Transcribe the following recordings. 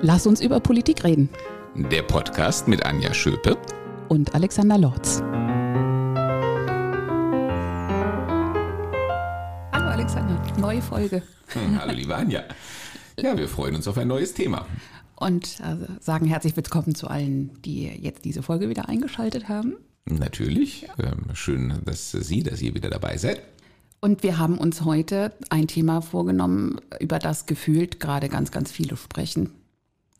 Lass uns über Politik reden. Der Podcast mit Anja Schöpe und Alexander Lorz. Hallo Alexander, neue Folge. Hm, hallo liebe Anja. Ja, wir freuen uns auf ein neues Thema. Und äh, sagen herzlich willkommen zu allen, die jetzt diese Folge wieder eingeschaltet haben. Natürlich. Ähm, schön, dass Sie, dass ihr wieder dabei seid. Und wir haben uns heute ein Thema vorgenommen, über das gefühlt gerade ganz, ganz viele sprechen.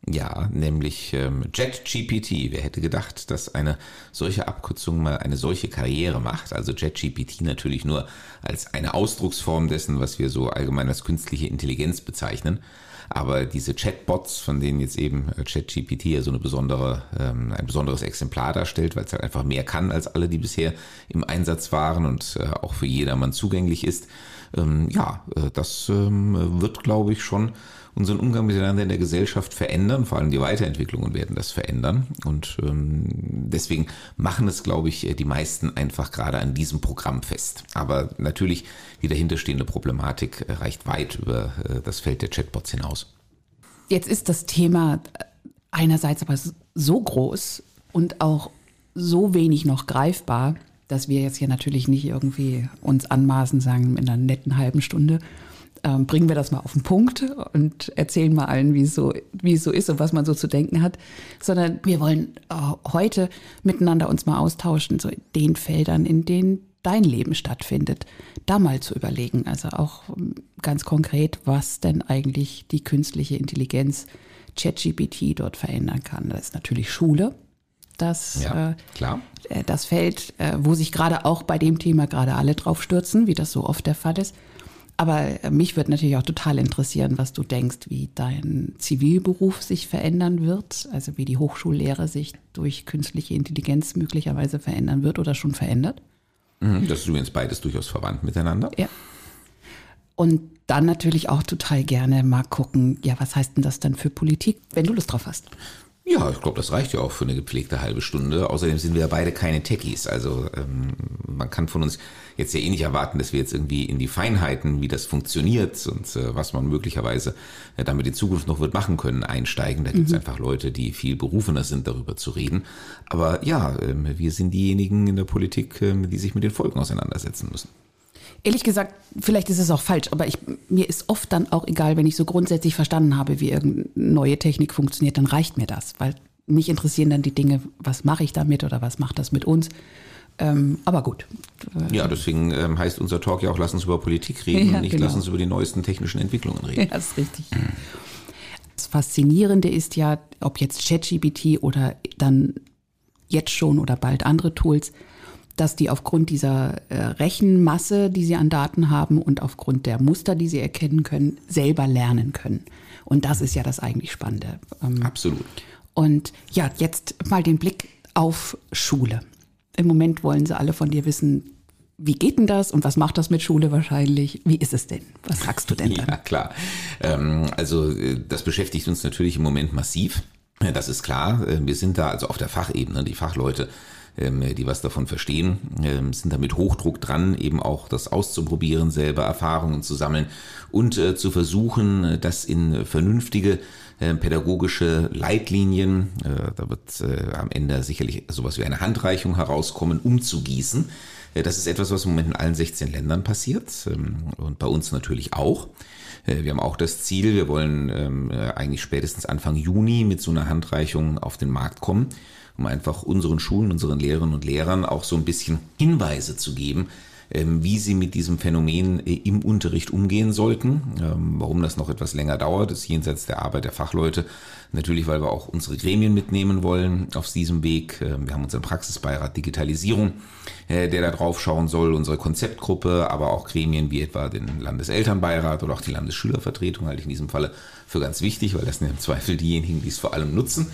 Ja, nämlich ähm, JetGPT. Wer hätte gedacht, dass eine solche Abkürzung mal eine solche Karriere macht? Also JetGPT natürlich nur als eine Ausdrucksform dessen, was wir so allgemein als künstliche Intelligenz bezeichnen. Aber diese Chatbots, von denen jetzt eben äh, ChatGPT ja so eine besondere, ähm, ein besonderes Exemplar darstellt, weil es halt einfach mehr kann als alle, die bisher im Einsatz waren und äh, auch für jedermann zugänglich ist. Ähm, ja, äh, das ähm, wird, glaube ich, schon unseren Umgang miteinander in der Gesellschaft verändern. Vor allem die Weiterentwicklungen werden das verändern. Und ähm, deswegen machen es, glaube ich, die meisten einfach gerade an diesem Programm fest. Aber natürlich, die dahinterstehende Problematik reicht weit über äh, das Feld der Chatbots hinaus. Jetzt ist das Thema einerseits aber so groß und auch so wenig noch greifbar, dass wir jetzt hier natürlich nicht irgendwie uns anmaßen, sagen in einer netten halben Stunde, ähm, bringen wir das mal auf den Punkt und erzählen mal allen, wie es so, wie es so ist und was man so zu denken hat, sondern wir wollen äh, heute miteinander uns mal austauschen, so in den Feldern, in denen dein Leben stattfindet, da mal zu überlegen. Also auch ähm, ganz konkret, was denn eigentlich die künstliche Intelligenz ChatGPT dort verändern kann. Das ist natürlich Schule. Das, ja, äh, klar. Äh, das Feld, äh, wo sich gerade auch bei dem Thema gerade alle drauf stürzen, wie das so oft der Fall ist. Aber äh, mich würde natürlich auch total interessieren, was du denkst, wie dein Zivilberuf sich verändern wird, also wie die Hochschullehre sich durch künstliche Intelligenz möglicherweise verändern wird oder schon verändert. Mhm, das ist übrigens beides durchaus verwandt miteinander. Ja. Und dann natürlich auch total gerne mal gucken, ja, was heißt denn das dann für Politik, wenn du Lust drauf hast? Ja, ich glaube, das reicht ja auch für eine gepflegte halbe Stunde. Außerdem sind wir ja beide keine Techies. Also ähm, man kann von uns jetzt ja eh nicht erwarten, dass wir jetzt irgendwie in die Feinheiten, wie das funktioniert und äh, was man möglicherweise äh, damit in Zukunft noch wird machen können, einsteigen. Da gibt es mhm. einfach Leute, die viel berufener sind, darüber zu reden. Aber ja, äh, wir sind diejenigen in der Politik, äh, die sich mit den Folgen auseinandersetzen müssen. Ehrlich gesagt, vielleicht ist es auch falsch, aber ich, mir ist oft dann auch egal, wenn ich so grundsätzlich verstanden habe, wie irgendeine neue Technik funktioniert, dann reicht mir das, weil mich interessieren dann die Dinge, was mache ich damit oder was macht das mit uns. Ähm, aber gut. Ja, deswegen ähm, heißt unser Talk ja auch, lass uns über Politik reden ja, und nicht genau. lass uns über die neuesten technischen Entwicklungen reden. Ja, das ist richtig. Das Faszinierende ist ja, ob jetzt ChatGPT oder dann jetzt schon oder bald andere Tools, dass die aufgrund dieser äh, Rechenmasse, die sie an Daten haben und aufgrund der Muster, die sie erkennen können, selber lernen können. Und das ist ja das eigentlich Spannende. Ähm, Absolut. Und ja, jetzt mal den Blick auf Schule. Im Moment wollen sie alle von dir wissen, wie geht denn das und was macht das mit Schule wahrscheinlich? Wie ist es denn? Was sagst du denn dann? Ja, klar. Ähm, also äh, das beschäftigt uns natürlich im Moment massiv. Das ist klar. Äh, wir sind da also auf der Fachebene, die Fachleute die was davon verstehen, ähm, sind da mit Hochdruck dran, eben auch das auszuprobieren, selber Erfahrungen zu sammeln und äh, zu versuchen, das in vernünftige äh, pädagogische Leitlinien, äh, da wird am Ende sicherlich sowas wie eine Handreichung herauskommen, umzugießen. Das ist etwas, was im Moment in allen 16 Ländern passiert ähm, und bei uns natürlich auch. Wir haben auch das Ziel, wir wollen eigentlich spätestens Anfang Juni mit so einer Handreichung auf den Markt kommen um einfach unseren Schulen, unseren Lehrerinnen und Lehrern auch so ein bisschen Hinweise zu geben, ähm, wie sie mit diesem Phänomen äh, im Unterricht umgehen sollten. Ähm, warum das noch etwas länger dauert, ist jenseits der Arbeit der Fachleute. Natürlich, weil wir auch unsere Gremien mitnehmen wollen auf diesem Weg. Ähm, wir haben unseren Praxisbeirat Digitalisierung, äh, der da drauf schauen soll, unsere Konzeptgruppe, aber auch Gremien wie etwa den Landeselternbeirat oder auch die Landesschülervertretung halte ich in diesem Falle für ganz wichtig, weil das sind im Zweifel diejenigen, die es vor allem nutzen.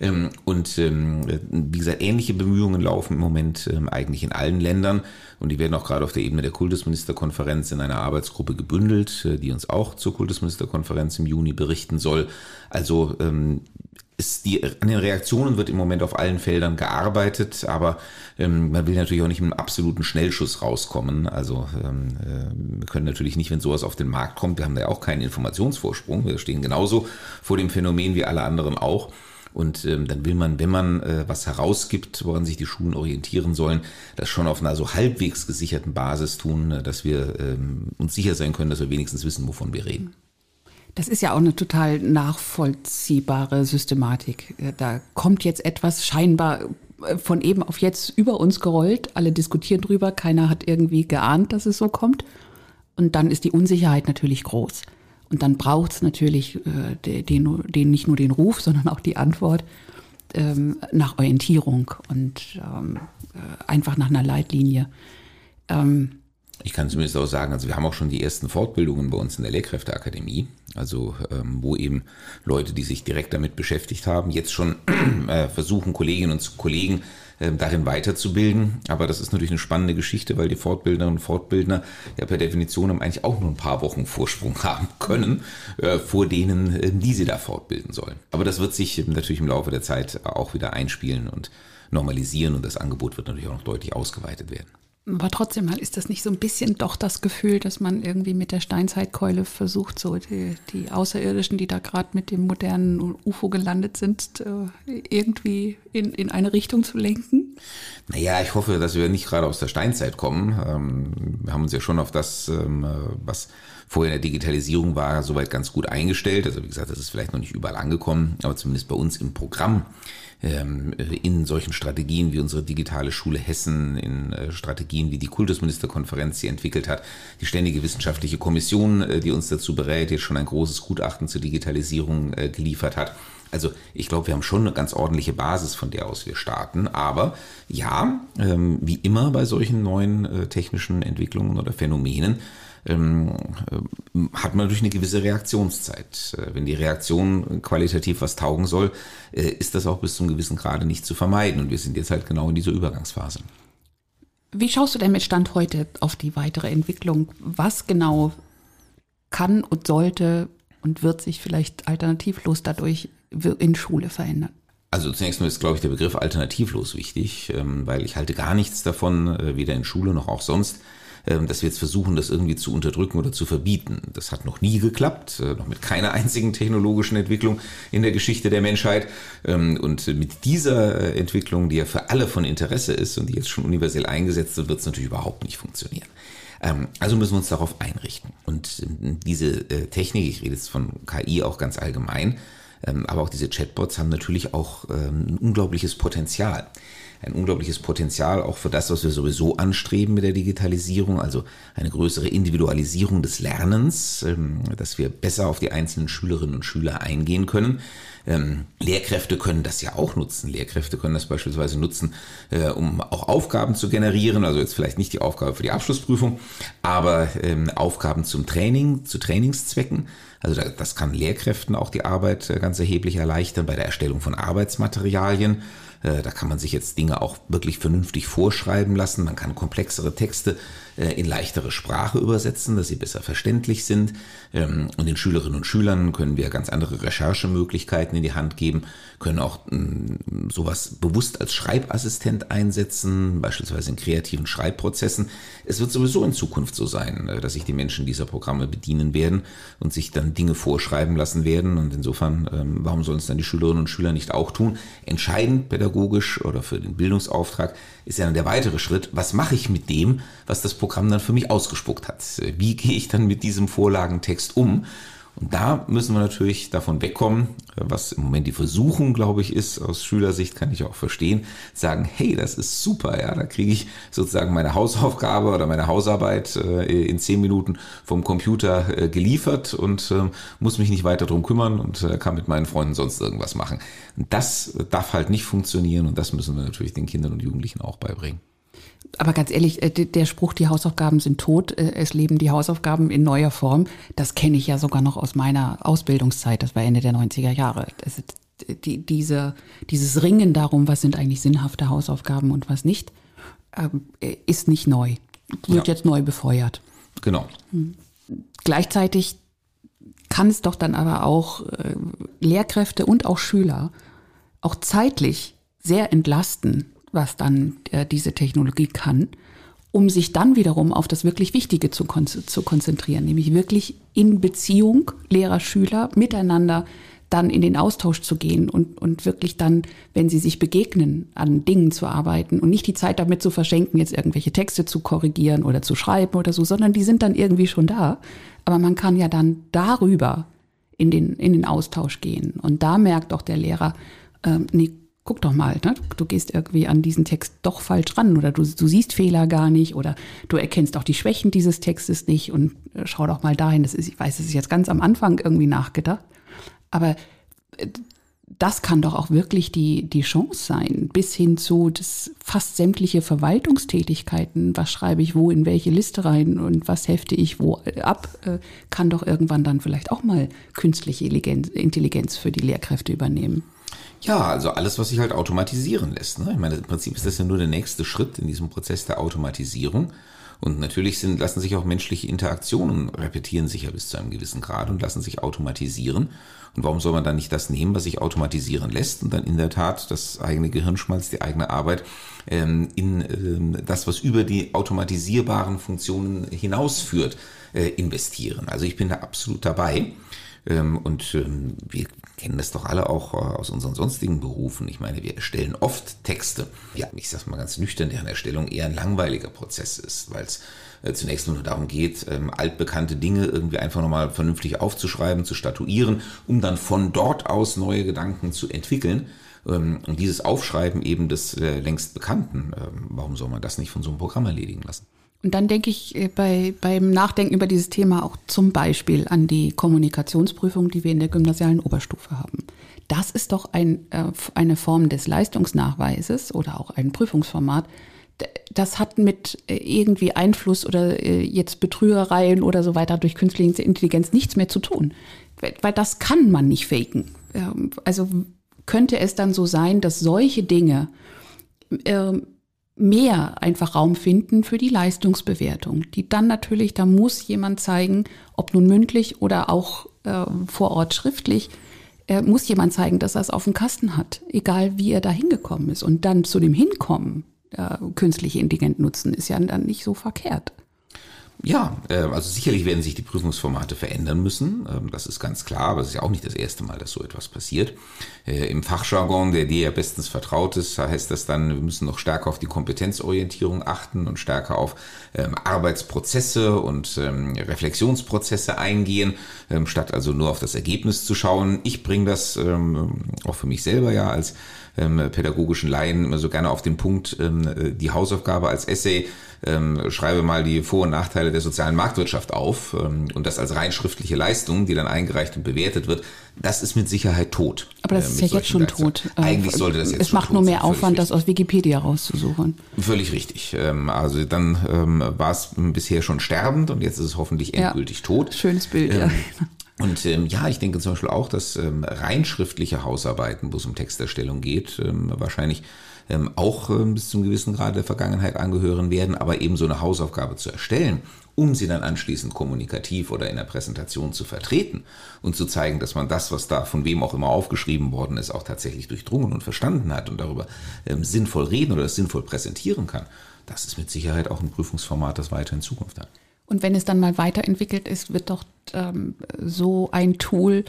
Ähm, und ähm, wie gesagt, ähnliche Bemühungen laufen im Moment ähm, eigentlich in allen Ländern und die werden auch gerade auf der Ebene der Kultusministerkonferenz in einer Arbeitsgruppe gebündelt, äh, die uns auch zur Kultusministerkonferenz im Juni berichten soll. Also ist die, an den Reaktionen wird im Moment auf allen Feldern gearbeitet, aber ähm, man will natürlich auch nicht mit einem absoluten Schnellschuss rauskommen. Also ähm, äh, wir können natürlich nicht, wenn sowas auf den Markt kommt, wir haben da ja auch keinen Informationsvorsprung. Wir stehen genauso vor dem Phänomen wie alle anderen auch. Und ähm, dann will man, wenn man äh, was herausgibt, woran sich die Schulen orientieren sollen, das schon auf einer so halbwegs gesicherten Basis tun, äh, dass wir ähm, uns sicher sein können, dass wir wenigstens wissen, wovon wir reden. Das ist ja auch eine total nachvollziehbare Systematik. Äh, da kommt jetzt etwas scheinbar äh, von eben auf jetzt über uns gerollt. Alle diskutieren drüber. Keiner hat irgendwie geahnt, dass es so kommt. Und dann ist die Unsicherheit natürlich groß. Und dann braucht es natürlich äh, den, den, nicht nur den Ruf, sondern auch die Antwort ähm, nach Orientierung und ähm, äh, einfach nach einer Leitlinie. Ähm, ich kann zumindest auch sagen, also wir haben auch schon die ersten Fortbildungen bei uns in der Lehrkräfteakademie, also ähm, wo eben Leute, die sich direkt damit beschäftigt haben, jetzt schon äh, versuchen, Kolleginnen und Kollegen darin weiterzubilden. Aber das ist natürlich eine spannende Geschichte, weil die Fortbildnerinnen und Fortbildner ja per Definition eigentlich auch nur ein paar Wochen Vorsprung haben können äh, vor denen, äh, die sie da fortbilden sollen. Aber das wird sich natürlich im Laufe der Zeit auch wieder einspielen und normalisieren und das Angebot wird natürlich auch noch deutlich ausgeweitet werden. Aber trotzdem ist das nicht so ein bisschen doch das Gefühl, dass man irgendwie mit der Steinzeitkeule versucht, so die, die Außerirdischen, die da gerade mit dem modernen UFO gelandet sind, äh, irgendwie in, in eine Richtung zu lenken? Naja, ich hoffe, dass wir nicht gerade aus der Steinzeit kommen. Ähm, wir haben uns ja schon auf das, ähm, was vorher in der Digitalisierung war, soweit ganz gut eingestellt. Also wie gesagt, das ist vielleicht noch nicht überall angekommen, aber zumindest bei uns im Programm in solchen Strategien wie unsere digitale Schule Hessen, in äh, Strategien wie die Kultusministerkonferenz sie entwickelt hat, die ständige wissenschaftliche Kommission, äh, die uns dazu berät, jetzt schon ein großes Gutachten zur Digitalisierung äh, geliefert hat. Also ich glaube, wir haben schon eine ganz ordentliche Basis, von der aus wir starten. Aber ja, ähm, wie immer bei solchen neuen technischen Entwicklungen oder Phänomenen, ähm, äh, hat man natürlich eine gewisse Reaktionszeit. Äh, wenn die Reaktion qualitativ was taugen soll, äh, ist das auch bis zum gewissen Grade nicht zu vermeiden. Und wir sind jetzt halt genau in dieser Übergangsphase. Wie schaust du denn mit Stand heute auf die weitere Entwicklung? Was genau kann und sollte und wird sich vielleicht alternativlos dadurch in Schule verändern? Also zunächst mal ist, glaube ich, der Begriff alternativlos wichtig, ähm, weil ich halte gar nichts davon, weder in Schule noch auch sonst, dass wir jetzt versuchen, das irgendwie zu unterdrücken oder zu verbieten. Das hat noch nie geklappt, äh, noch mit keiner einzigen technologischen Entwicklung in der Geschichte der Menschheit. Ähm, und mit dieser äh, Entwicklung, die ja für alle von Interesse ist und die jetzt schon universell eingesetzt wird, wird es natürlich überhaupt nicht funktionieren. Ähm, also müssen wir uns darauf einrichten. Und diese äh, Technik, ich rede jetzt von KI auch ganz allgemein, aber auch diese Chatbots haben natürlich auch ein unglaubliches Potenzial ein unglaubliches Potenzial auch für das, was wir sowieso anstreben mit der Digitalisierung, also eine größere Individualisierung des Lernens, ähm, dass wir besser auf die einzelnen Schülerinnen und Schüler eingehen können. Ähm, Lehrkräfte können das ja auch nutzen. Lehrkräfte können das beispielsweise nutzen, äh, um auch Aufgaben zu generieren. Also jetzt vielleicht nicht die Aufgabe für die Abschlussprüfung, aber ähm, Aufgaben zum Training, zu Trainingszwecken. Also das kann Lehrkräften auch die Arbeit äh, ganz erheblich erleichtern bei der Erstellung von Arbeitsmaterialien. Äh, da kann man sich jetzt Dinge auch wirklich vernünftig vorschreiben lassen. Man kann komplexere Texte in leichtere Sprache übersetzen, dass sie besser verständlich sind. Ähm, und den Schülerinnen und Schülern können wir ganz andere Recherchemöglichkeiten in die Hand geben, können auch mm, sowas bewusst als Schreibassistent einsetzen, beispielsweise in kreativen Schreibprozessen. Es wird sowieso in Zukunft so sein, äh, dass sich die Menschen dieser Programme bedienen werden und sich dann Dinge vorschreiben lassen werden. Und insofern, ähm, warum sollen es dann die Schülerinnen und Schüler nicht auch tun? Entscheidend pädagogisch oder für den Bildungsauftrag ist ja dann der weitere Schritt. Was mache ich mit dem, was das Programm dann für mich ausgespuckt hat? Wie gehe ich dann mit diesem Vorlagentext um? Und da müssen wir natürlich davon wegkommen, was im Moment die Versuchung, glaube ich, ist, aus Schülersicht kann ich auch verstehen, sagen, hey, das ist super, ja, da kriege ich sozusagen meine Hausaufgabe oder meine Hausarbeit äh, in zehn Minuten vom Computer äh, geliefert und äh, muss mich nicht weiter drum kümmern und äh, kann mit meinen Freunden sonst irgendwas machen. Und das darf halt nicht funktionieren und das müssen wir natürlich den Kindern und Jugendlichen auch beibringen. Aber ganz ehrlich, äh, der Spruch, die Hausaufgaben sind tot, äh, es leben die Hausaufgaben in neuer Form, das kenne ich ja sogar noch aus meiner Ausbildungszeit, das war Ende der 90er Jahre. Das, die, diese, dieses Ringen darum, was sind eigentlich sinnhafte Hausaufgaben und was nicht, ähm, ist nicht neu, wird ja. jetzt neu befeuert. Genau. Hm. Gleichzeitig kann es doch dann aber auch äh, Lehrkräfte und auch Schüler auch zeitlich sehr entlasten, was dann äh, diese Technologie kann, um sich dann wiederum auf das wirklich Wichtige zu, kon zu konzentrieren, nämlich wirklich in Beziehung Lehrer-Schüler miteinander dann in den Austausch zu gehen und, und wirklich dann, wenn sie sich begegnen, an Dingen zu arbeiten und nicht die Zeit damit zu verschenken, jetzt irgendwelche Texte zu korrigieren oder zu schreiben oder so, sondern die sind dann irgendwie schon da. Aber man kann ja dann darüber in den, in den Austausch gehen. Und da merkt auch der Lehrer, ähm, nee, guck doch mal, ne? du gehst irgendwie an diesen Text doch falsch ran oder du, du siehst Fehler gar nicht oder du erkennst auch die Schwächen dieses Textes nicht und äh, schau doch mal dahin. Das ist, ich weiß, das ist jetzt ganz am Anfang irgendwie nachgedacht. Aber äh, das kann doch auch wirklich die, die Chance sein, bis hin zu das fast sämtliche Verwaltungstätigkeiten, was schreibe ich wo in welche Liste rein und was hefte ich wo ab, äh, kann doch irgendwann dann vielleicht auch mal künstliche Intelligenz für die Lehrkräfte übernehmen. Ja, also alles, was sich halt automatisieren lässt. Ne? Ich meine, im Prinzip ist das ja nur der nächste Schritt in diesem Prozess der Automatisierung. Und natürlich sind, lassen sich auch menschliche Interaktionen repetieren sich ja bis zu einem gewissen Grad und lassen sich automatisieren. Und warum soll man dann nicht das nehmen, was sich automatisieren lässt und dann in der Tat das eigene Gehirnschmalz, die eigene Arbeit ähm, in ähm, das, was über die automatisierbaren Funktionen hinausführt, äh, investieren. Also ich bin da absolut dabei. Ähm, und ähm, wir kennen das doch alle auch äh, aus unseren sonstigen Berufen. Ich meine, wir erstellen oft Texte. Ja, ich sag's mal ganz nüchtern, deren Erstellung eher ein langweiliger Prozess ist, weil es äh, zunächst nur darum geht, ähm, altbekannte Dinge irgendwie einfach nochmal vernünftig aufzuschreiben, zu statuieren, um dann von dort aus neue Gedanken zu entwickeln. Und dieses Aufschreiben eben des äh, längst Bekannten, warum soll man das nicht von so einem Programm erledigen lassen? Und dann denke ich äh, bei, beim Nachdenken über dieses Thema auch zum Beispiel an die Kommunikationsprüfung, die wir in der gymnasialen Oberstufe haben. Das ist doch ein, äh, eine Form des Leistungsnachweises oder auch ein Prüfungsformat. Das hat mit äh, irgendwie Einfluss oder jetzt Betrügereien oder so weiter durch künstliche Intelligenz nichts mehr zu tun. Weil das kann man nicht faken. Ähm, also könnte es dann so sein, dass solche Dinge ähm, mehr einfach Raum finden für die Leistungsbewertung, die dann natürlich, da muss jemand zeigen, ob nun mündlich oder auch äh, vor Ort schriftlich, äh, muss jemand zeigen, dass er es auf dem Kasten hat, egal wie er da hingekommen ist. Und dann zu dem Hinkommen äh, künstliche Intelligenz nutzen, ist ja dann nicht so verkehrt. Ja, äh, also sicherlich werden sich die Prüfungsformate verändern müssen. Ähm, das ist ganz klar, aber es ist ja auch nicht das erste Mal, dass so etwas passiert. Äh, Im Fachjargon, der dir ja bestens vertraut ist, heißt das dann, wir müssen noch stärker auf die Kompetenzorientierung achten und stärker auf ähm, Arbeitsprozesse und ähm, Reflexionsprozesse eingehen, statt also nur auf das Ergebnis zu schauen. Ich bringe das auch für mich selber ja als pädagogischen Laien immer so gerne auf den Punkt, äh, die Hausaufgabe als Essay ähm, schreibe mal die Vor- und Nachteile der sozialen Marktwirtschaft auf ähm, und das als rein schriftliche Leistung, die dann eingereicht und bewertet wird, das ist mit Sicherheit tot. Aber das äh, ist ja jetzt schon tot. Eigentlich sollte das jetzt Es macht nur mehr Aufwand, das aus Wikipedia rauszusuchen. Völlig richtig. Ähm, also dann ähm, war es bisher schon sterbend und jetzt ist es hoffentlich endgültig ja. tot. Schönes Bild, ja. Und ähm, ja, ich denke zum Beispiel auch, dass ähm, rein schriftliche Hausarbeiten, wo es um Texterstellung geht, ähm, wahrscheinlich ähm, auch ähm, bis zum gewissen Grad der Vergangenheit angehören werden, aber eben so eine Hausaufgabe zu erstellen, um sie dann anschließend kommunikativ oder in der Präsentation zu vertreten und zu zeigen, dass man das, was da von wem auch immer aufgeschrieben worden ist, auch tatsächlich durchdrungen und verstanden hat und darüber ähm, sinnvoll reden oder sinnvoll präsentieren kann. Das ist mit Sicherheit auch ein Prüfungsformat, das weiter in Zukunft hat. Und wenn es dann mal weiterentwickelt ist, wird doch ähm, so ein Tool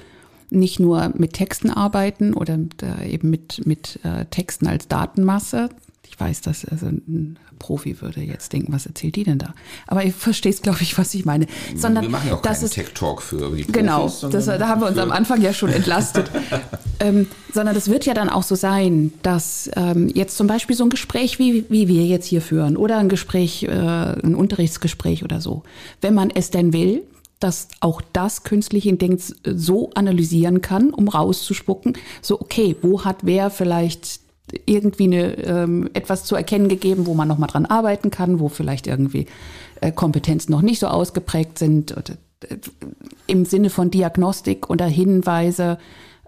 nicht nur mit Texten arbeiten oder äh, eben mit, mit äh, Texten als Datenmasse. Ich weiß, dass also ein Profi würde jetzt denken, was erzählt die denn da? Aber ihr versteht, glaube ich, was ich meine. Sondern wir machen ja auch keinen Tech-Talk für die Profis. Genau, das, da haben wir uns am Anfang ja schon entlastet. ähm, sondern das wird ja dann auch so sein, dass ähm, jetzt zum Beispiel so ein Gespräch, wie, wie wir jetzt hier führen, oder ein Gespräch, äh, ein Unterrichtsgespräch oder so, wenn man es denn will, dass auch das künstliche Intelligenz so analysieren kann, um rauszuspucken, so okay, wo hat wer vielleicht irgendwie eine, ähm, etwas zu erkennen gegeben, wo man nochmal dran arbeiten kann, wo vielleicht irgendwie äh, Kompetenzen noch nicht so ausgeprägt sind, oder, äh, im Sinne von Diagnostik oder Hinweise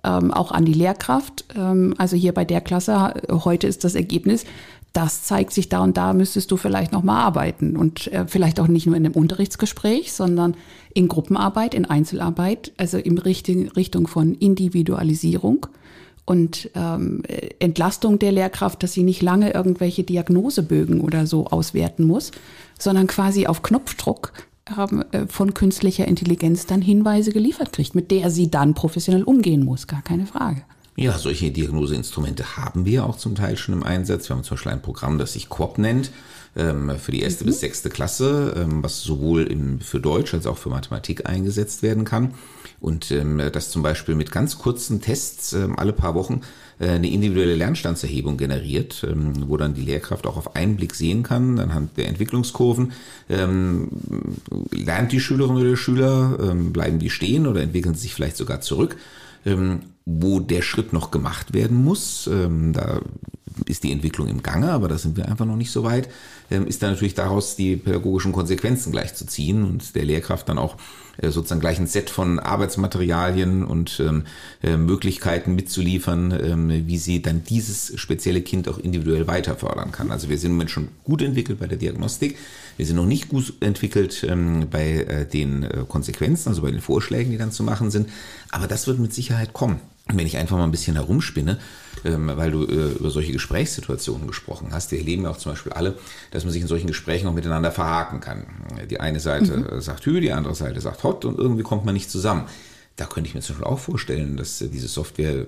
ähm, auch an die Lehrkraft. Ähm, also hier bei der Klasse, heute ist das Ergebnis, das zeigt sich da und da müsstest du vielleicht noch mal arbeiten. Und äh, vielleicht auch nicht nur in einem Unterrichtsgespräch, sondern in Gruppenarbeit, in Einzelarbeit, also in Richtung, Richtung von Individualisierung und ähm, Entlastung der Lehrkraft, dass sie nicht lange irgendwelche Diagnosebögen oder so auswerten muss, sondern quasi auf Knopfdruck ähm, äh, von künstlicher Intelligenz dann Hinweise geliefert kriegt, mit der sie dann professionell umgehen muss, gar keine Frage. Ja, solche Diagnoseinstrumente haben wir auch zum Teil schon im Einsatz. Wir haben zum Beispiel ein Programm, das sich Quop nennt, für die erste mhm. bis sechste Klasse, ähm, was sowohl im, für Deutsch als auch für Mathematik eingesetzt werden kann. Und ähm, das zum Beispiel mit ganz kurzen Tests ähm, alle paar Wochen äh, eine individuelle Lernstandserhebung generiert, ähm, wo dann die Lehrkraft auch auf einen Blick sehen kann, anhand der Entwicklungskurven, ähm, lernt die Schülerin oder der Schüler, ähm, bleiben die stehen oder entwickeln sie sich vielleicht sogar zurück, ähm, wo der Schritt noch gemacht werden muss. Ähm, da ist die Entwicklung im Gange, aber da sind wir einfach noch nicht so weit, ähm, ist dann natürlich daraus die pädagogischen Konsequenzen gleich zu ziehen und der Lehrkraft dann auch äh, sozusagen gleich ein Set von Arbeitsmaterialien und ähm, äh, Möglichkeiten mitzuliefern, ähm, wie sie dann dieses spezielle Kind auch individuell weiter fördern kann. Also wir sind im Moment schon gut entwickelt bei der Diagnostik. Wir sind noch nicht gut entwickelt ähm, bei äh, den äh, Konsequenzen, also bei den Vorschlägen, die dann zu machen sind. Aber das wird mit Sicherheit kommen. Wenn ich einfach mal ein bisschen herumspinne, ähm, weil du äh, über solche Gesprächssituationen gesprochen hast. Wir erleben ja auch zum Beispiel alle, dass man sich in solchen Gesprächen auch miteinander verhaken kann. Die eine Seite mhm. sagt Hü, die andere Seite sagt Hot und irgendwie kommt man nicht zusammen. Da könnte ich mir zum Beispiel auch vorstellen, dass diese Software äh,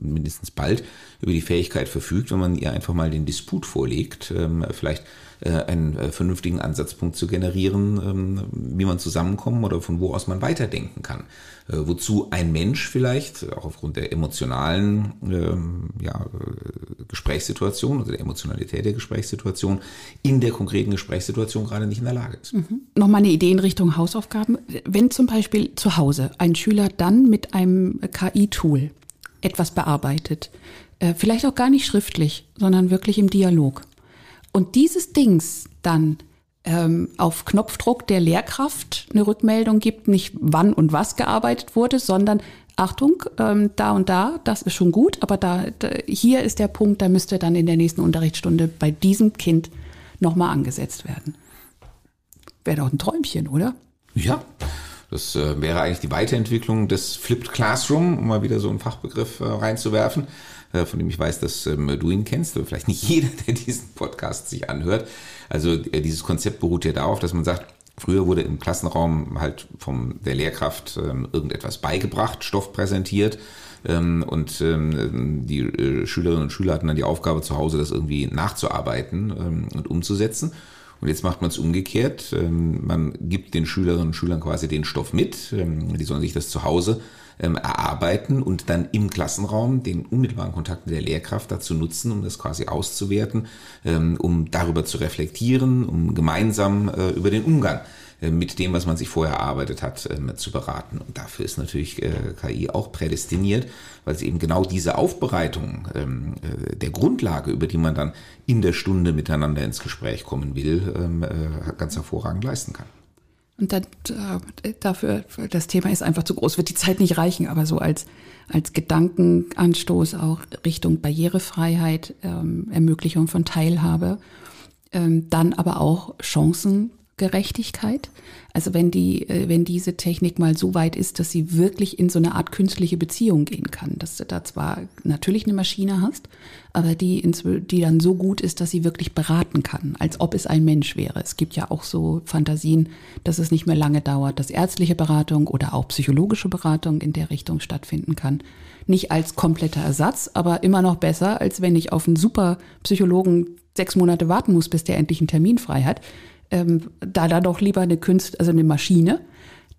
mindestens bald über die Fähigkeit verfügt, wenn man ihr einfach mal den Disput vorlegt, ähm, vielleicht äh, einen äh, vernünftigen Ansatzpunkt zu generieren, ähm, wie man zusammenkommen oder von wo aus man weiterdenken kann. Wozu ein Mensch vielleicht, auch aufgrund der emotionalen ähm, ja, Gesprächssituation oder der Emotionalität der Gesprächssituation, in der konkreten Gesprächssituation gerade nicht in der Lage ist. Mhm. Nochmal eine Idee in Richtung Hausaufgaben. Wenn zum Beispiel zu Hause ein Schüler dann mit einem KI-Tool etwas bearbeitet, äh, vielleicht auch gar nicht schriftlich, sondern wirklich im Dialog. Und dieses Dings dann ähm, auf Knopfdruck der Lehrkraft eine Rückmeldung gibt, nicht wann und was gearbeitet wurde, sondern Achtung, ähm, da und da, das ist schon gut, aber da, da hier ist der Punkt, da müsste dann in der nächsten Unterrichtsstunde bei diesem Kind nochmal angesetzt werden. Wäre doch ein Träumchen, oder? Ja, das äh, wäre eigentlich die Weiterentwicklung des Flipped Classroom, um mal wieder so einen Fachbegriff äh, reinzuwerfen, äh, von dem ich weiß, dass ähm, du ihn kennst, aber vielleicht nicht jeder, der diesen Podcast sich anhört. Also äh, dieses Konzept beruht ja darauf, dass man sagt, Früher wurde im Klassenraum halt von der Lehrkraft ähm, irgendetwas beigebracht, Stoff präsentiert ähm, und ähm, die äh, Schülerinnen und Schüler hatten dann die Aufgabe zu Hause, das irgendwie nachzuarbeiten ähm, und umzusetzen. Und jetzt macht man es umgekehrt. Ähm, man gibt den Schülerinnen und Schülern quasi den Stoff mit. Ähm, die sollen sich das zu Hause ähm, erarbeiten und dann im Klassenraum den unmittelbaren Kontakt mit der Lehrkraft dazu nutzen, um das quasi auszuwerten, um darüber zu reflektieren, um gemeinsam äh, über den Umgang mit dem, was man sich vorher erarbeitet hat, zu beraten. Und dafür ist natürlich äh, KI auch prädestiniert, weil es eben genau diese Aufbereitung der Grundlage, über die man dann in der Stunde miteinander ins Gespräch kommen will, ganz hervorragend leisten kann. Und dann, äh, dafür, das Thema ist einfach zu groß, wird die Zeit nicht reichen, aber so als, als Gedankenanstoß auch Richtung Barrierefreiheit, ähm, Ermöglichung von Teilhabe, ähm, dann aber auch Chancengerechtigkeit. Also wenn die, äh, wenn diese Technik mal so weit ist, dass sie wirklich in so eine Art künstliche Beziehung gehen kann, dass du da zwar natürlich eine Maschine hast, aber die, die dann so gut ist, dass sie wirklich beraten kann, als ob es ein Mensch wäre. Es gibt ja auch so Fantasien, dass es nicht mehr lange dauert, dass ärztliche Beratung oder auch psychologische Beratung in der Richtung stattfinden kann. Nicht als kompletter Ersatz, aber immer noch besser, als wenn ich auf einen super Psychologen sechs Monate warten muss, bis der endlich einen Termin frei hat ähm, da da doch lieber eine Künst, also eine Maschine,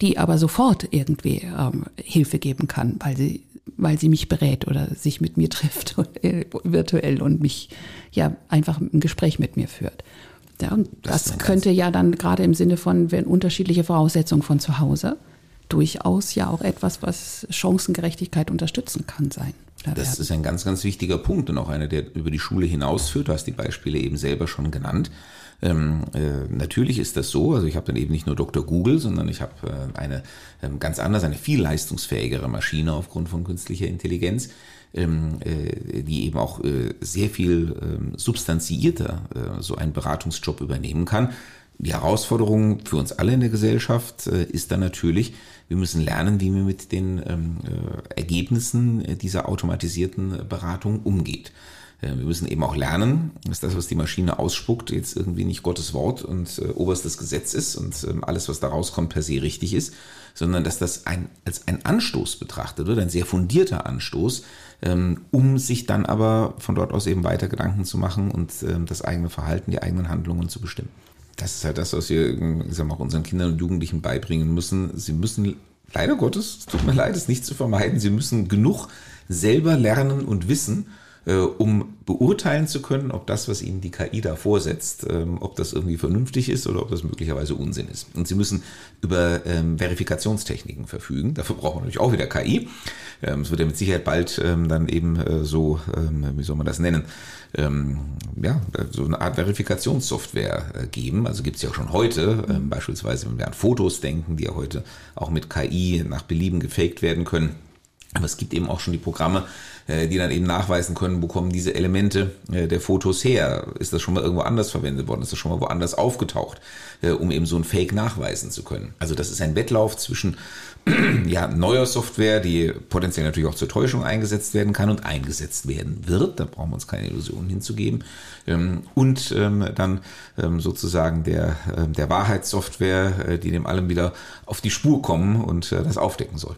die aber sofort irgendwie ähm, Hilfe geben kann, weil sie, weil sie mich berät oder sich mit mir trifft äh, virtuell und mich ja einfach ein Gespräch mit mir führt. Ja, und das, das könnte ja dann gerade im Sinne von, wenn unterschiedliche Voraussetzungen von zu Hause, durchaus ja auch etwas, was Chancengerechtigkeit unterstützen kann sein. Das ist ein ganz, ganz wichtiger Punkt und auch einer, der über die Schule hinausführt. Du hast die Beispiele eben selber schon genannt. Ähm, äh, natürlich ist das so, also ich habe dann eben nicht nur Dr. Google, sondern ich habe äh, eine ähm, ganz anders, eine viel leistungsfähigere Maschine aufgrund von künstlicher Intelligenz, ähm, äh, die eben auch äh, sehr viel ähm, substanziierter äh, so einen Beratungsjob übernehmen kann. Die Herausforderung für uns alle in der Gesellschaft äh, ist dann natürlich, wir müssen lernen, wie wir mit den ähm, äh, Ergebnissen dieser automatisierten Beratung umgeht. Wir müssen eben auch lernen, dass das, was die Maschine ausspuckt, jetzt irgendwie nicht Gottes Wort und äh, oberstes Gesetz ist und ähm, alles, was da rauskommt, per se richtig ist, sondern dass das ein, als ein Anstoß betrachtet wird, ein sehr fundierter Anstoß, ähm, um sich dann aber von dort aus eben weiter Gedanken zu machen und ähm, das eigene Verhalten, die eigenen Handlungen zu bestimmen. Das ist halt das, was wir ich sag mal, auch unseren Kindern und Jugendlichen beibringen müssen. Sie müssen, leider Gottes, es tut mir leid, es nicht zu vermeiden, sie müssen genug selber lernen und wissen, äh, um beurteilen zu können, ob das, was ihnen die KI da vorsetzt, ähm, ob das irgendwie vernünftig ist oder ob das möglicherweise Unsinn ist. Und sie müssen über ähm, Verifikationstechniken verfügen. Dafür braucht man natürlich auch wieder KI. Ähm, es wird ja mit Sicherheit bald dann eben äh, so, wie soll man das nennen, ja, so eine Art Verifikationssoftware äh, geben. Also gibt es ja auch schon heute, beispielsweise wenn wir an Fotos denken, die ja heute auch mit KI nach Belieben gefaked werden können. Aber es gibt eben auch schon die Programme, äh, die dann eben nachweisen können, wo kommen diese Elemente äh, der Fotos her? Ist das schon mal irgendwo anders verwendet worden? Ist das schon mal woanders aufgetaucht, äh, um eben so ein Fake nachweisen zu können? Also das ist ein Wettlauf zwischen ja, neuer Software, die potenziell natürlich auch zur Täuschung eingesetzt werden kann und eingesetzt werden wird. Da brauchen wir uns keine Illusionen hinzugeben. Ähm, und ähm, dann ähm, sozusagen der, der Wahrheitssoftware, die dem allem wieder auf die Spur kommen und das aufdecken soll.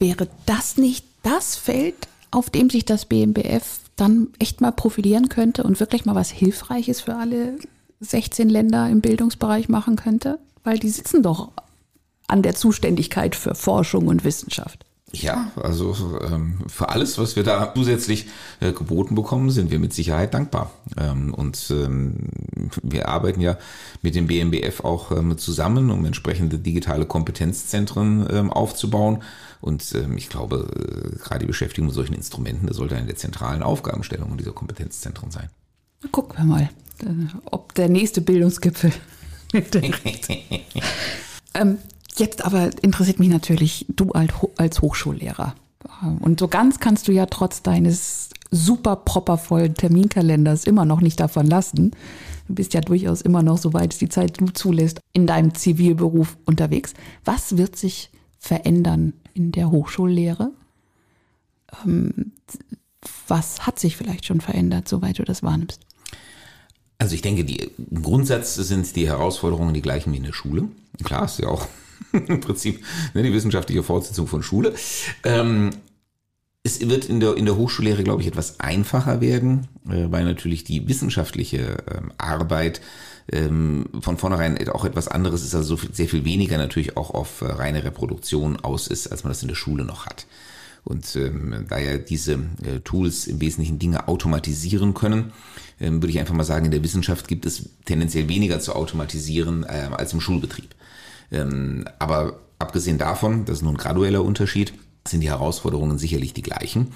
Wäre das nicht das Feld, auf dem sich das BMBF dann echt mal profilieren könnte und wirklich mal was Hilfreiches für alle 16 Länder im Bildungsbereich machen könnte? Weil die sitzen doch an der Zuständigkeit für Forschung und Wissenschaft. Ja, also ähm, für alles, was wir da zusätzlich äh, geboten bekommen, sind wir mit Sicherheit dankbar. Ähm, und ähm, wir arbeiten ja mit dem BMBF auch ähm, zusammen, um entsprechende digitale Kompetenzzentren ähm, aufzubauen. Und ähm, ich glaube, äh, gerade die Beschäftigung mit solchen Instrumenten, das sollte eine der zentralen Aufgabenstellungen dieser Kompetenzzentren sein. Na, gucken wir mal, äh, ob der nächste Bildungsgipfel. jetzt aber interessiert mich natürlich du als Hochschullehrer. Und so ganz kannst du ja trotz deines super propervollen Terminkalenders immer noch nicht davon lassen. Du bist ja durchaus immer noch, soweit es die Zeit zulässt, in deinem Zivilberuf unterwegs. Was wird sich verändern in der Hochschullehre? Ähm, was hat sich vielleicht schon verändert, soweit du das wahrnimmst? Also ich denke, die, im Grundsatz sind die Herausforderungen die gleichen wie in der Schule. Klar, ist ja auch im Prinzip ne, die wissenschaftliche Fortsetzung von Schule. Ähm, es wird in der, in der Hochschullehre, glaube ich, etwas einfacher werden, äh, weil natürlich die wissenschaftliche ähm, Arbeit ähm, von vornherein auch etwas anderes ist, also sehr viel weniger natürlich auch auf äh, reine Reproduktion aus ist, als man das in der Schule noch hat. Und ähm, da ja diese äh, Tools im Wesentlichen Dinge automatisieren können, ähm, würde ich einfach mal sagen, in der Wissenschaft gibt es tendenziell weniger zu automatisieren äh, als im Schulbetrieb. Ähm, aber abgesehen davon, das ist nur ein gradueller Unterschied, sind die Herausforderungen sicherlich die gleichen.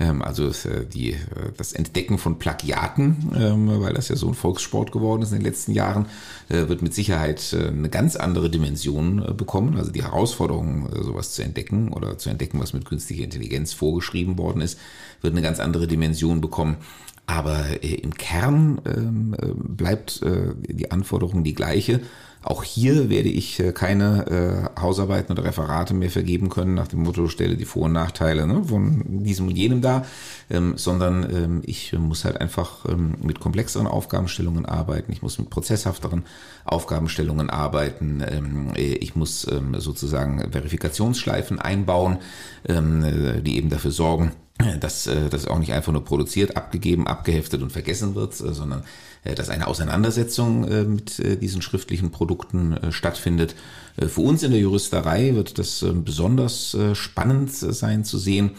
Ähm, also äh, die, äh, das Entdecken von Plagiaten, ähm, weil das ja so ein Volkssport geworden ist in den letzten Jahren, äh, wird mit Sicherheit eine ganz andere Dimension bekommen. Also die Herausforderung, sowas zu entdecken oder zu entdecken, was mit künstlicher Intelligenz vorgeschrieben worden ist, wird eine ganz andere Dimension bekommen. Aber im Kern ähm, bleibt die Anforderung die gleiche. Auch hier werde ich äh, keine äh, Hausarbeiten oder Referate mehr vergeben können nach dem Motto, stelle die Vor- und Nachteile ne, von diesem und jenem da, ähm, sondern ähm, ich muss halt einfach ähm, mit komplexeren Aufgabenstellungen arbeiten, ich muss mit prozesshafteren Aufgabenstellungen arbeiten, ähm, äh, ich muss ähm, sozusagen Verifikationsschleifen einbauen, äh, die eben dafür sorgen, dass äh, das auch nicht einfach nur produziert, abgegeben, abgeheftet und vergessen wird, äh, sondern äh, dass eine Auseinandersetzung mit diesen schriftlichen Produkten stattfindet. Für uns in der Juristerei wird das besonders spannend sein zu sehen,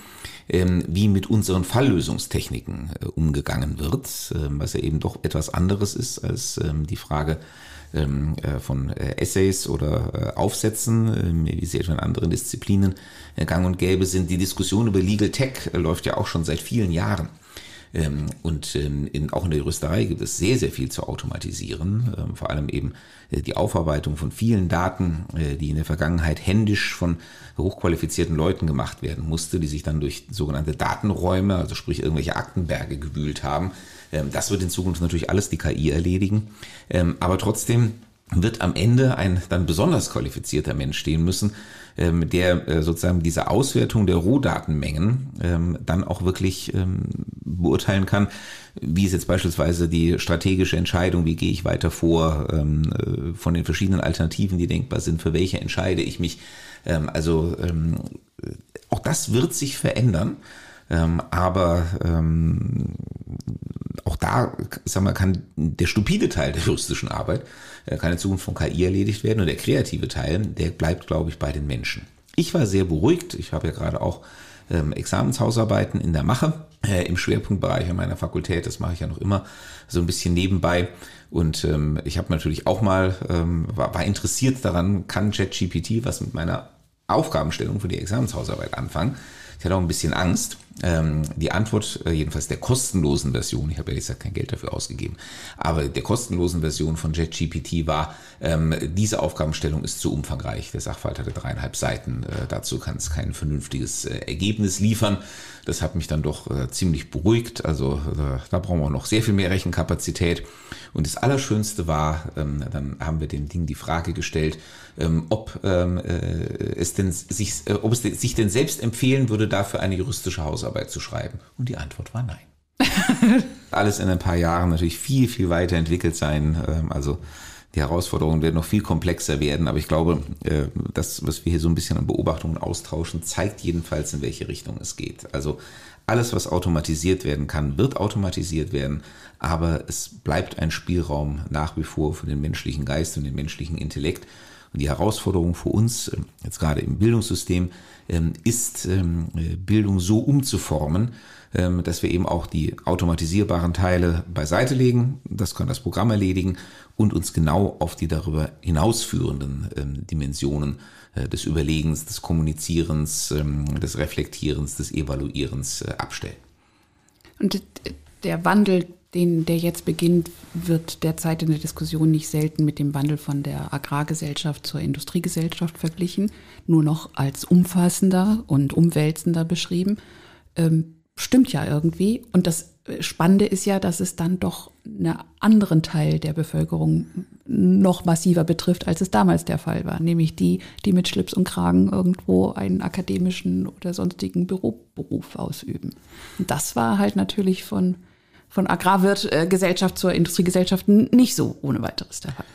ähm, wie mit unseren Falllösungstechniken umgegangen wird, ähm, was ja eben doch etwas anderes ist als ähm, die Frage von Essays oder Aufsätzen, wie sie etwa in anderen Disziplinen gang und gäbe sind. Die Diskussion über Legal Tech läuft ja auch schon seit vielen Jahren. Ähm, und ähm, in, auch in der Juristerei gibt es sehr, sehr viel zu automatisieren. Ähm, vor allem eben äh, die Aufarbeitung von vielen Daten, äh, die in der Vergangenheit händisch von hochqualifizierten Leuten gemacht werden musste, die sich dann durch sogenannte Datenräume, also sprich irgendwelche Aktenberge gewühlt haben. Das wird in Zukunft natürlich alles die KI erledigen. Aber trotzdem wird am Ende ein dann besonders qualifizierter Mensch stehen müssen, ähm, der äh, sozusagen diese Auswertung der Rohdatenmengen ähm, dann auch wirklich ähm, beurteilen kann, wie ist jetzt beispielsweise die strategische Entscheidung, wie gehe ich weiter vor, ähm, äh, von den verschiedenen Alternativen, die denkbar sind, für welche entscheide ich mich. Ähm, also ähm, auch das wird sich verändern. Ähm, aber ähm, auch da sag mal, kann der stupide Teil der juristischen Arbeit äh, kann in Zukunft von KI erledigt werden und der kreative Teil, der bleibt, glaube ich, bei den Menschen. Ich war sehr beruhigt. Ich habe ja gerade auch ähm, Examenshausarbeiten in der Mache äh, im Schwerpunktbereich an meiner Fakultät. Das mache ich ja noch immer so ein bisschen nebenbei. Und ähm, ich habe natürlich auch mal, ähm, war, war interessiert daran, kann ChatGPT was mit meiner Aufgabenstellung für die Examenshausarbeit anfangen. Ich hatte auch ein bisschen Angst. Ähm, die Antwort, äh, jedenfalls der kostenlosen Version, ich habe ehrlich gesagt kein Geld dafür ausgegeben, aber der kostenlosen Version von JetGPT war, ähm, diese Aufgabenstellung ist zu umfangreich. Der Sachverhalt hatte dreieinhalb Seiten. Äh, dazu kann es kein vernünftiges äh, Ergebnis liefern. Das hat mich dann doch äh, ziemlich beruhigt. Also äh, da brauchen wir noch sehr viel mehr Rechenkapazität. Und das Allerschönste war, ähm, dann haben wir dem Ding die Frage gestellt, ähm, ob ähm, äh, es denn sich, ob es sich denn selbst empfehlen würde, dafür eine juristische Hausarbeit zu schreiben. Und die Antwort war nein. Alles in ein paar Jahren natürlich viel, viel weiterentwickelt sein. Ähm, also die Herausforderungen werden noch viel komplexer werden, aber ich glaube, äh, das, was wir hier so ein bisschen an Beobachtungen austauschen, zeigt jedenfalls, in welche Richtung es geht. Also alles, was automatisiert werden kann, wird automatisiert werden, aber es bleibt ein Spielraum nach wie vor für den menschlichen Geist und den menschlichen Intellekt. Und die Herausforderung für uns, äh, jetzt gerade im Bildungssystem, ähm, ist, ähm, Bildung so umzuformen, ähm, dass wir eben auch die automatisierbaren Teile beiseite legen. Das kann das Programm erledigen und uns genau auf die darüber hinausführenden Dimensionen äh, des Überlegens, des Kommunizierens, des Reflektierens, des Evaluierens äh, abstellen. Und der Wandel den, der jetzt beginnt, wird derzeit in der Diskussion nicht selten mit dem Wandel von der Agrargesellschaft zur Industriegesellschaft verglichen, nur noch als umfassender und umwälzender beschrieben. Ähm, stimmt ja irgendwie. Und das Spannende ist ja, dass es dann doch einen anderen Teil der Bevölkerung noch massiver betrifft, als es damals der Fall war, nämlich die, die mit Schlips und Kragen irgendwo einen akademischen oder sonstigen Büroberuf ausüben. Und das war halt natürlich von von Agrarwirtgesellschaft zur Industriegesellschaft nicht so ohne weiteres der Fall.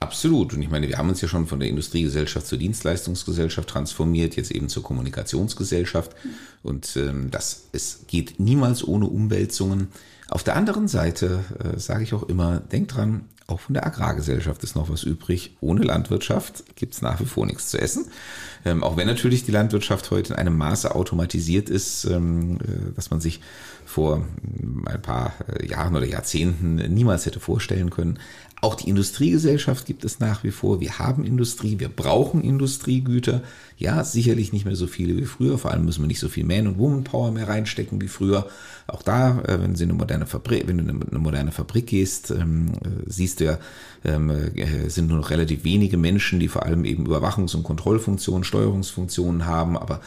Absolut. Und ich meine, wir haben uns ja schon von der Industriegesellschaft zur Dienstleistungsgesellschaft transformiert, jetzt eben zur Kommunikationsgesellschaft. Und ähm, das es geht niemals ohne Umwälzungen. Auf der anderen Seite äh, sage ich auch immer, denkt dran, auch von der Agrargesellschaft ist noch was übrig. Ohne Landwirtschaft gibt es nach wie vor nichts zu essen. Ähm, auch wenn natürlich die Landwirtschaft heute in einem Maße automatisiert ist, ähm, äh, dass man sich vor ein paar äh, Jahren oder Jahrzehnten niemals hätte vorstellen können. Auch die Industriegesellschaft gibt es nach wie vor. Wir haben Industrie, wir brauchen Industriegüter. Ja, sicherlich nicht mehr so viele wie früher. Vor allem müssen wir nicht so viel Man- und Woman-Power mehr reinstecken wie früher. Auch da, äh, wenn, Sie eine moderne Fabrik, wenn du in eine moderne Fabrik gehst, ähm, äh, siehst du ja, ähm, sind nur noch relativ wenige Menschen, die vor allem eben Überwachungs- und Kontrollfunktionen, Steuerungsfunktionen haben, aber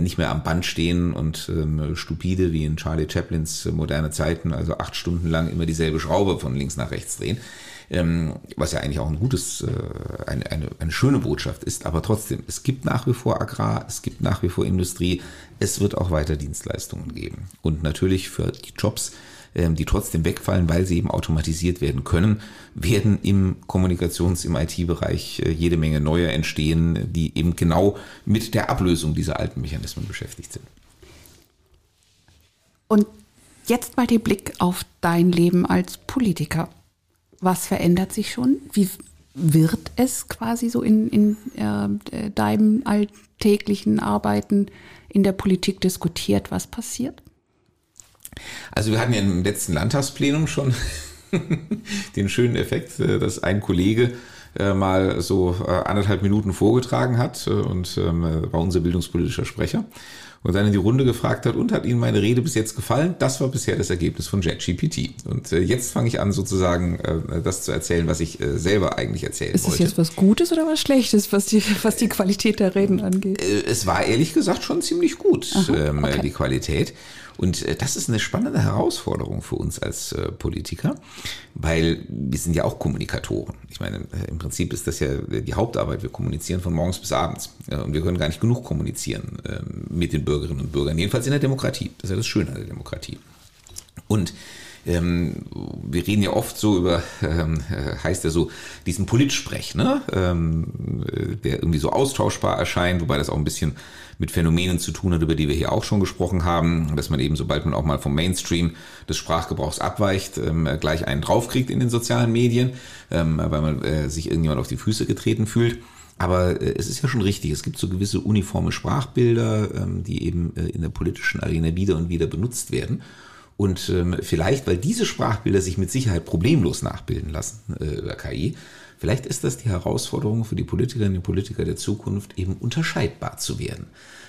nicht mehr am Band stehen und ähm, stupide wie in Charlie Chaplins moderne Zeiten, also acht Stunden lang immer dieselbe Schraube von links nach rechts drehen ähm, was ja eigentlich auch ein gutes, äh, eine, eine, eine schöne Botschaft ist. Aber trotzdem, es gibt nach wie vor Agrar, es gibt nach wie vor Industrie, es wird auch weiter Dienstleistungen geben. Und natürlich für die Jobs, ähm, die trotzdem wegfallen, weil sie eben automatisiert werden können, werden im Kommunikations-, im IT-Bereich äh, jede Menge neue entstehen, die eben genau mit der Ablösung dieser alten Mechanismen beschäftigt sind. Und jetzt mal den Blick auf dein Leben als Politiker. Was verändert sich schon? Wie wird es quasi so in, in äh, deinem alltäglichen Arbeiten in der Politik diskutiert, was passiert? Also wir hatten ja im letzten Landtagsplenum schon den schönen Effekt, äh, dass ein Kollege äh, mal so äh, anderthalb Minuten vorgetragen hat und ähm, war unser bildungspolitischer Sprecher. Und dann in die Runde gefragt hat, und hat Ihnen meine Rede bis jetzt gefallen? Das war bisher das Ergebnis von JetGPT. Und äh, jetzt fange ich an, sozusagen äh, das zu erzählen, was ich äh, selber eigentlich erzählen Ist wollte. Ist das jetzt was Gutes oder was Schlechtes, was die, was die Qualität der Reden angeht? Äh, es war ehrlich gesagt schon ziemlich gut, Aha, ähm, okay. die Qualität. Und äh, das ist eine spannende Herausforderung für uns als äh, Politiker, weil wir sind ja auch Kommunikatoren. Ich meine, äh, im Prinzip ist das ja die Hauptarbeit. Wir kommunizieren von morgens bis abends. Und wir können gar nicht genug kommunizieren ähm, mit den Bürgerinnen und Bürgern, jedenfalls in der Demokratie. Das ist ja das Schöne an der Demokratie. Und ähm, wir reden ja oft so über, ähm, heißt ja so, diesen Politsprech, ne? Ähm, der irgendwie so austauschbar erscheint, wobei das auch ein bisschen mit Phänomenen zu tun hat, über die wir hier auch schon gesprochen haben, dass man eben, sobald man auch mal vom Mainstream des Sprachgebrauchs abweicht, ähm, gleich einen draufkriegt in den sozialen Medien, ähm, weil man äh, sich irgendjemand auf die Füße getreten fühlt. Aber äh, es ist ja schon richtig, es gibt so gewisse uniforme Sprachbilder, ähm, die eben äh, in der politischen Arena wieder und wieder benutzt werden. Und ähm, vielleicht, weil diese Sprachbilder sich mit Sicherheit problemlos nachbilden lassen äh, über KI, vielleicht ist das die Herausforderung für die Politikerinnen und Politiker der Zukunft, eben unterscheidbar zu werden.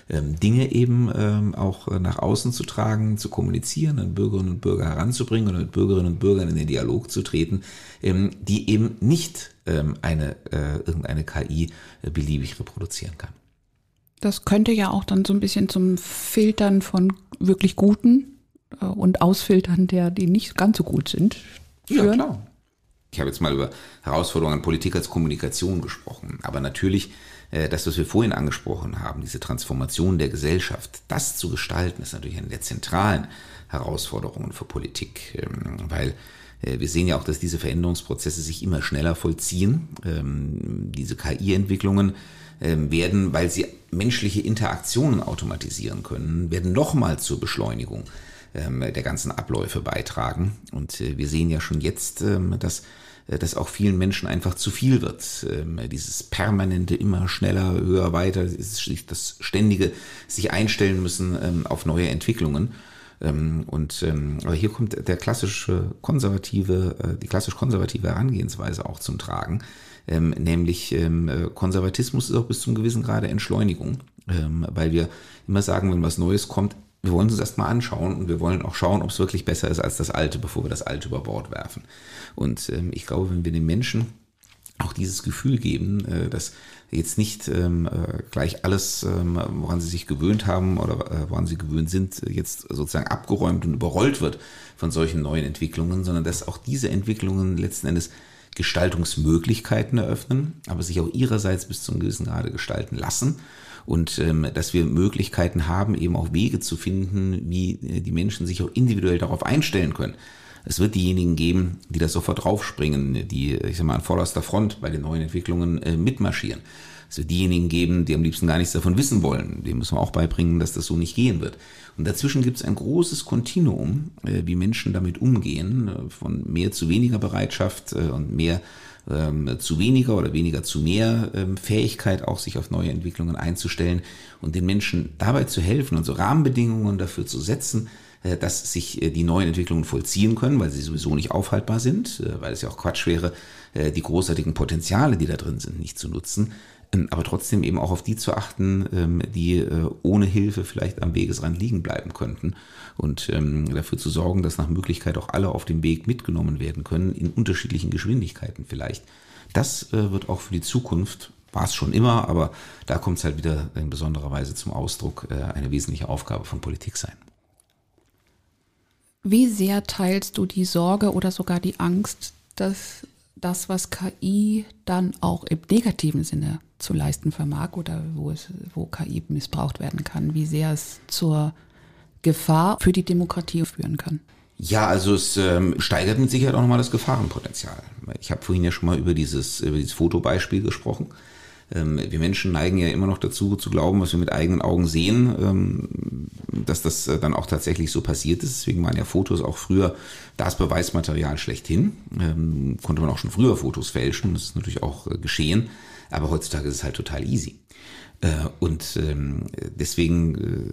Ähm, Dinge eben ähm, auch nach außen zu tragen, zu kommunizieren, an Bürgerinnen und Bürger heranzubringen oder mit Bürgerinnen und Bürgern in den Dialog zu treten, ähm, die eben nicht ähm, eine, äh, irgendeine KI äh, beliebig reproduzieren kann. Das könnte ja auch dann so ein bisschen zum Filtern von wirklich guten und Ausfiltern der, die nicht ganz so gut sind. Führen. Ja, klar. Ich habe jetzt mal über Herausforderungen an Politik als Kommunikation gesprochen. Aber natürlich, äh, das, was wir vorhin angesprochen haben, diese Transformation der Gesellschaft, das zu gestalten, ist natürlich eine der zentralen Herausforderungen für Politik. Ähm, weil äh, wir sehen ja auch, dass diese Veränderungsprozesse sich immer schneller vollziehen. Ähm, diese KI-Entwicklungen ähm, werden, weil sie menschliche Interaktionen automatisieren können, werden nochmal zur Beschleunigung der ganzen Abläufe beitragen. Und äh, wir sehen ja schon jetzt, ähm, dass äh, das auch vielen Menschen einfach zu viel wird. Ähm, dieses permanente, immer schneller, höher, weiter, das ständige sich einstellen müssen auf neue Entwicklungen. Und hier kommt der klassische konservative, äh, die klassisch konservative Herangehensweise auch zum Tragen. nämlich Konservatismus ist auch bis zum gewissen Grade Entschleunigung, weil wir immer sagen, wenn was Neues kommt, wir wollen uns erstmal anschauen und wir wollen auch schauen, ob es wirklich besser ist als das Alte, bevor wir das Alte über Bord werfen. Und ähm, ich glaube, wenn wir den Menschen auch dieses Gefühl geben, äh, dass jetzt nicht ähm, äh, gleich alles, ähm, woran sie sich gewöhnt haben oder äh, woran sie gewöhnt sind, jetzt sozusagen abgeräumt und überrollt wird von solchen neuen Entwicklungen, sondern dass auch diese Entwicklungen letzten Endes Gestaltungsmöglichkeiten eröffnen, aber sich auch ihrerseits bis zum gewissen Grade gestalten lassen und ähm, dass wir Möglichkeiten haben, eben auch Wege zu finden, wie äh, die Menschen sich auch individuell darauf einstellen können. Es wird diejenigen geben, die da sofort draufspringen, die, ich sag mal, an vorderster Front bei den neuen Entwicklungen äh, mitmarschieren. Es wird diejenigen geben, die am liebsten gar nichts davon wissen wollen. Dem müssen wir auch beibringen, dass das so nicht gehen wird. Und dazwischen gibt es ein großes Kontinuum, äh, wie Menschen damit umgehen, äh, von mehr zu weniger Bereitschaft äh, und mehr ähm, zu weniger oder weniger zu mehr ähm, Fähigkeit, auch sich auf neue Entwicklungen einzustellen und den Menschen dabei zu helfen und so Rahmenbedingungen dafür zu setzen, dass sich die neuen Entwicklungen vollziehen können, weil sie sowieso nicht aufhaltbar sind, weil es ja auch Quatsch wäre, die großartigen Potenziale, die da drin sind, nicht zu nutzen aber trotzdem eben auch auf die zu achten, ähm, die äh, ohne Hilfe vielleicht am Wegesrand liegen bleiben könnten und ähm, dafür zu sorgen, dass nach Möglichkeit auch alle auf dem Weg mitgenommen werden können, in unterschiedlichen Geschwindigkeiten vielleicht. Das äh, wird auch für die Zukunft, war es schon immer, aber da kommt es halt wieder in besonderer Weise zum Ausdruck, äh, eine wesentliche Aufgabe von Politik sein. Wie sehr teilst du die Sorge oder sogar die Angst, dass das, was KI dann auch im negativen Sinne zu leisten vermag oder wo, es, wo KI missbraucht werden kann, wie sehr es zur Gefahr für die Demokratie führen kann. Ja, also es ähm, steigert mit Sicherheit auch nochmal das Gefahrenpotenzial. Ich habe vorhin ja schon mal über dieses, über dieses Fotobeispiel gesprochen. Ähm, wir Menschen neigen ja immer noch dazu, zu glauben, was wir mit eigenen Augen sehen, ähm, dass das äh, dann auch tatsächlich so passiert ist. Deswegen waren ja Fotos auch früher das Beweismaterial schlechthin. Ähm, konnte man auch schon früher Fotos fälschen, das ist natürlich auch äh, geschehen. Aber heutzutage ist es halt total easy. Äh, und deswegen,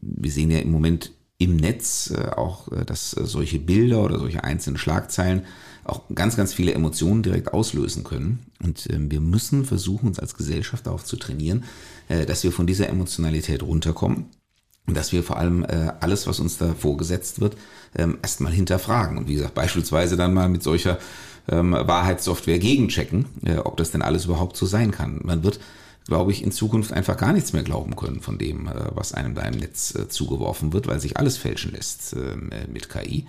wir sehen ja im Moment im Netz äh, auch, dass solche Bilder oder solche einzelnen Schlagzeilen auch ganz, ganz viele Emotionen direkt auslösen können. Und ähm, wir müssen versuchen, uns als Gesellschaft darauf zu trainieren, dass wir von dieser Emotionalität runterkommen Und dass wir vor allem äh, alles, was uns da vorgesetzt wird, ähm, erstmal hinterfragen. Und wie gesagt, beispielsweise dann mal mit solcher ähm, Wahrheitssoftware gegenchecken, äh, ob das denn alles überhaupt so sein kann. Man wird, glaube ich, in Zukunft einfach gar nichts mehr glauben können von dem, äh, was einem da im Netz äh, zugeworfen wird, weil sich alles fälschen lässt ähm, äh, mit KI.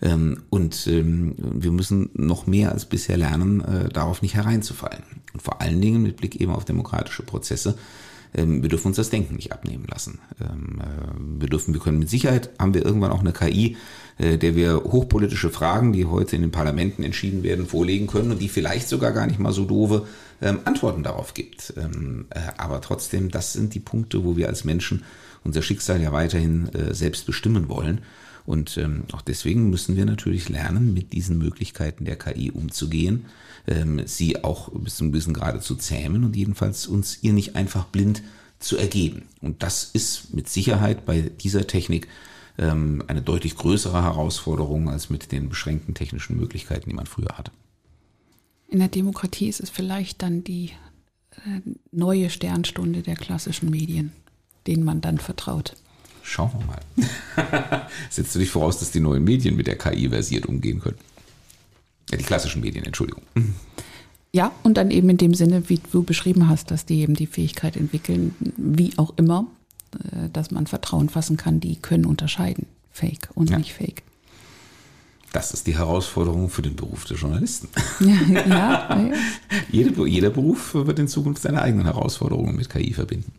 Ähm, und ähm, wir müssen noch mehr als bisher lernen, darauf nicht hereinzufallen. Und vor allen Dingen mit Blick eben auf demokratische Prozesse wir dürfen uns das Denken nicht abnehmen lassen. Wir dürfen, wir können mit Sicherheit, haben wir irgendwann auch eine KI, der wir hochpolitische Fragen, die heute in den Parlamenten entschieden werden, vorlegen können und die vielleicht sogar gar nicht mal so doofe ähm, Antworten darauf gibt. Äh, aber trotzdem, das sind die Punkte, wo wir als Menschen unser Schicksal ja weiterhin selbst bestimmen wollen. Und ähm, auch deswegen müssen wir natürlich lernen, mit diesen Möglichkeiten der KI umzugehen ähm, sie auch bis zu einem gewissen Grade zu zähmen und jedenfalls uns ihr nicht einfach blind zu ergeben. Und das ist mit Sicherheit bei dieser Technik ähm, eine deutlich größere Herausforderung als mit den beschränkten technischen Möglichkeiten, die man früher hatte. In der Demokratie ist es vielleicht dann die äh, neue Sternstunde der klassischen Medien, denen man dann vertraut. Schauen wir mal. Setzt du dich voraus, dass die neuen Medien mit der KI versiert umgehen können? Ja, die klassischen Medien, Entschuldigung. Ja, und dann eben in dem Sinne, wie du beschrieben hast, dass die eben die Fähigkeit entwickeln, wie auch immer, dass man Vertrauen fassen kann, die können unterscheiden, Fake und ja. nicht Fake. Das ist die Herausforderung für den Beruf des Journalisten. Ja, ja, ja. Jede, jeder Beruf wird in Zukunft seine eigenen Herausforderungen mit KI verbinden.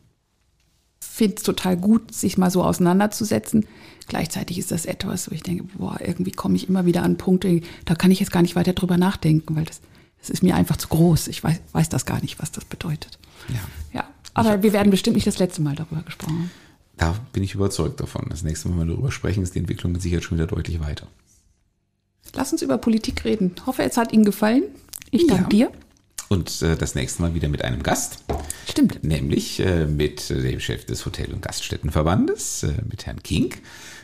Ich finde es total gut, sich mal so auseinanderzusetzen. Gleichzeitig ist das etwas, wo ich denke, boah, irgendwie komme ich immer wieder an Punkte, da kann ich jetzt gar nicht weiter drüber nachdenken, weil das, das ist mir einfach zu groß. Ich weiß, weiß das gar nicht, was das bedeutet. Ja. ja. Aber ich, wir werden bestimmt nicht das letzte Mal darüber gesprochen. Da bin ich überzeugt davon. Das nächste Mal, wenn wir darüber sprechen, ist die Entwicklung mit Sicherheit schon wieder deutlich weiter. Lass uns über Politik reden. Ich hoffe, es hat Ihnen gefallen. Ich danke ja. dir. Und äh, das nächste Mal wieder mit einem Gast. Stimmt. Nämlich äh, mit dem Chef des Hotel- und Gaststättenverbandes, äh, mit Herrn King.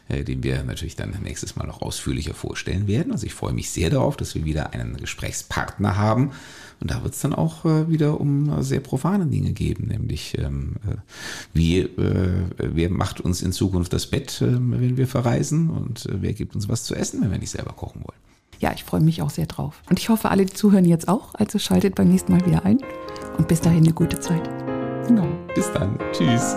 Äh, den wir natürlich dann nächstes Mal noch ausführlicher vorstellen werden. Also ich freue mich sehr darauf, dass wir wieder einen Gesprächspartner haben. Und da wird es dann auch äh, wieder um sehr profane Dinge geben, nämlich ähm, äh, wie, äh, wer macht uns in Zukunft das Bett, äh, wenn wir verreisen und äh, wer gibt uns was zu essen, wenn wir nicht selber kochen wollen. Ja, ich freue mich auch sehr drauf. Und ich hoffe, alle, die zuhören jetzt auch. Also schaltet beim nächsten Mal wieder ein. Und bis dahin eine gute Zeit. Genau. Bis dann. Tschüss.